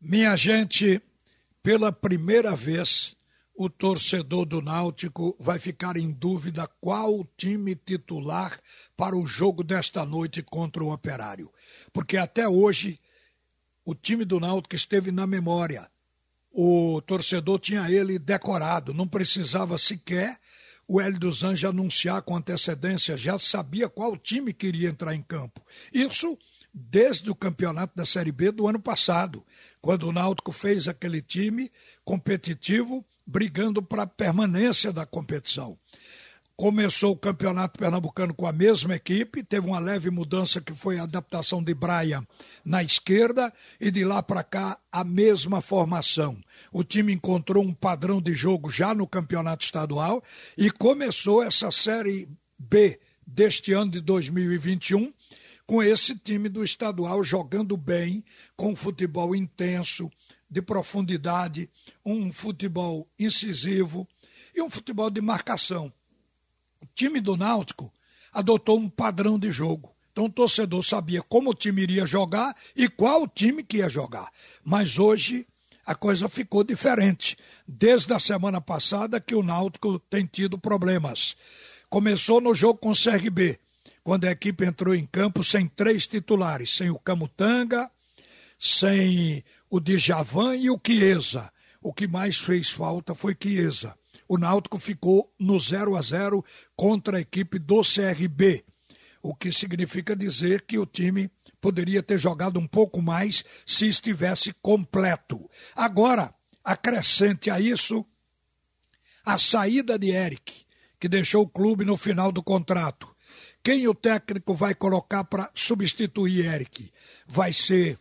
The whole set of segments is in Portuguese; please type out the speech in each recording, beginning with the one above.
Minha gente, pela primeira vez, o torcedor do Náutico vai ficar em dúvida qual o time titular para o jogo desta noite contra o Operário. Porque até hoje o time do Náutico esteve na memória. O torcedor tinha ele decorado, não precisava sequer o Hélio dos Anjos anunciar com antecedência, já sabia qual time queria entrar em campo. Isso desde o campeonato da Série B do ano passado, quando o Náutico fez aquele time competitivo, brigando para a permanência da competição. Começou o campeonato pernambucano com a mesma equipe, teve uma leve mudança que foi a adaptação de Braia na esquerda e de lá para cá a mesma formação. O time encontrou um padrão de jogo já no campeonato estadual e começou essa Série B deste ano de 2021 com esse time do estadual jogando bem, com futebol intenso, de profundidade, um futebol incisivo e um futebol de marcação. O time do Náutico adotou um padrão de jogo. Então o torcedor sabia como o time iria jogar e qual time que ia jogar. Mas hoje a coisa ficou diferente. Desde a semana passada que o Náutico tem tido problemas. Começou no jogo com o CRB quando a equipe entrou em campo sem três titulares, sem o Camutanga, sem o Djavan e o Chiesa. O que mais fez falta foi Chiesa. O Náutico ficou no 0 a 0 contra a equipe do CRB, o que significa dizer que o time poderia ter jogado um pouco mais se estivesse completo. Agora, acrescente a isso a saída de Eric, que deixou o clube no final do contrato. Quem o técnico vai colocar para substituir Eric? Vai ser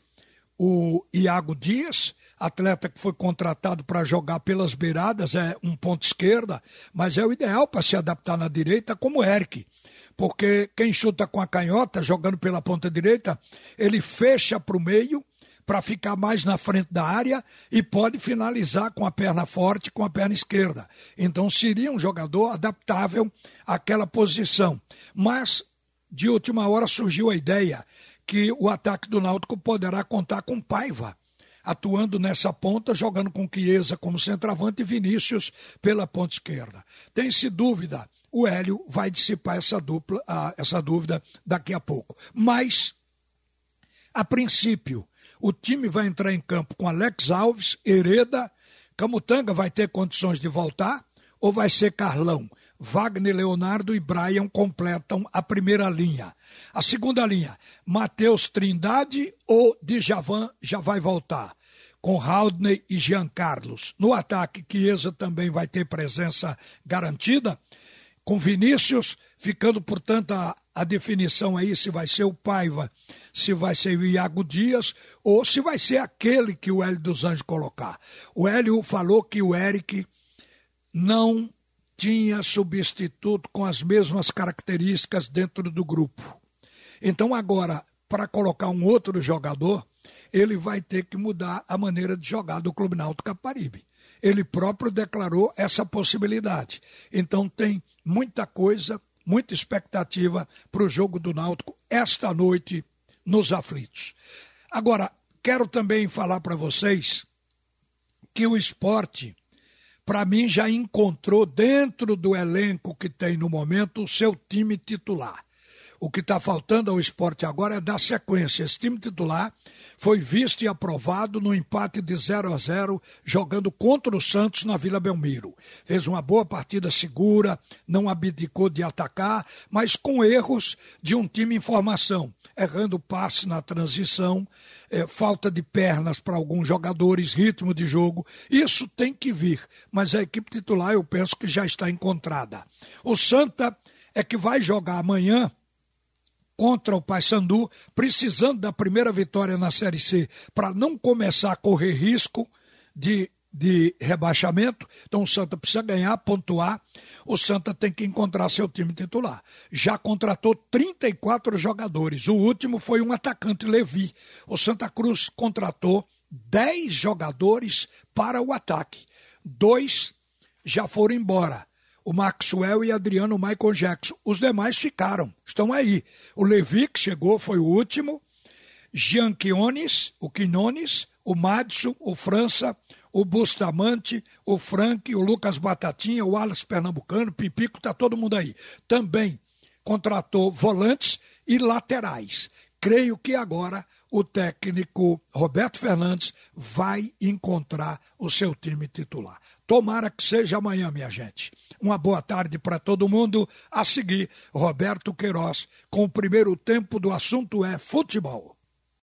o Iago Dias, atleta que foi contratado para jogar pelas beiradas, é um ponto esquerda, mas é o ideal para se adaptar na direita como Eric. Porque quem chuta com a canhota, jogando pela ponta direita, ele fecha para o meio para ficar mais na frente da área e pode finalizar com a perna forte, com a perna esquerda. Então seria um jogador adaptável àquela posição. Mas, de última hora, surgiu a ideia que o ataque do Náutico poderá contar com Paiva atuando nessa ponta, jogando com Chiesa como centroavante e Vinícius pela ponta esquerda. Tem-se dúvida, o Hélio vai dissipar essa, dupla, essa dúvida daqui a pouco. Mas, a princípio, o time vai entrar em campo com Alex Alves, Hereda, Camutanga vai ter condições de voltar ou vai ser Carlão? Wagner Leonardo e Brian completam a primeira linha. A segunda linha, Matheus Trindade ou Djavan já vai voltar, com Haldney e Jean Carlos. No ataque, Chiesa também vai ter presença garantida, com Vinícius, ficando, portanto, a, a definição aí se vai ser o Paiva, se vai ser o Iago Dias ou se vai ser aquele que o Hélio dos Anjos colocar. O Hélio falou que o Eric não tinha substituto com as mesmas características dentro do grupo. Então, agora, para colocar um outro jogador, ele vai ter que mudar a maneira de jogar do Clube Náutico Caparibe. Ele próprio declarou essa possibilidade. Então, tem muita coisa muita expectativa para o jogo do Náutico esta noite nos aflitos. Agora, quero também falar para vocês que o esporte, para mim, já encontrou dentro do elenco que tem no momento o seu time titular. O que está faltando ao esporte agora é dar sequência. Esse time titular foi visto e aprovado no empate de 0 a 0 jogando contra o Santos na Vila Belmiro. Fez uma boa partida segura, não abdicou de atacar, mas com erros de um time em formação, errando passe na transição, é, falta de pernas para alguns jogadores, ritmo de jogo. Isso tem que vir, mas a equipe titular eu penso que já está encontrada. O Santa é que vai jogar amanhã contra o Paysandu, precisando da primeira vitória na Série C para não começar a correr risco de, de rebaixamento. Então o Santa precisa ganhar, pontuar. O Santa tem que encontrar seu time titular. Já contratou 34 jogadores. O último foi um atacante Levi. O Santa Cruz contratou 10 jogadores para o ataque. Dois já foram embora o Maxwell e Adriano Michael Jackson. Os demais ficaram, estão aí. O Levi, que chegou, foi o último. Jean Quinones, o Quinones, o Madison, o França, o Bustamante, o Frank, o Lucas Batatinha, o Alex Pernambucano, Pipico, tá todo mundo aí. Também contratou volantes e laterais. Creio que agora o técnico Roberto Fernandes vai encontrar o seu time titular. Tomara que seja amanhã, minha gente. Uma boa tarde para todo mundo. A seguir, Roberto Queiroz com o primeiro tempo do assunto é futebol.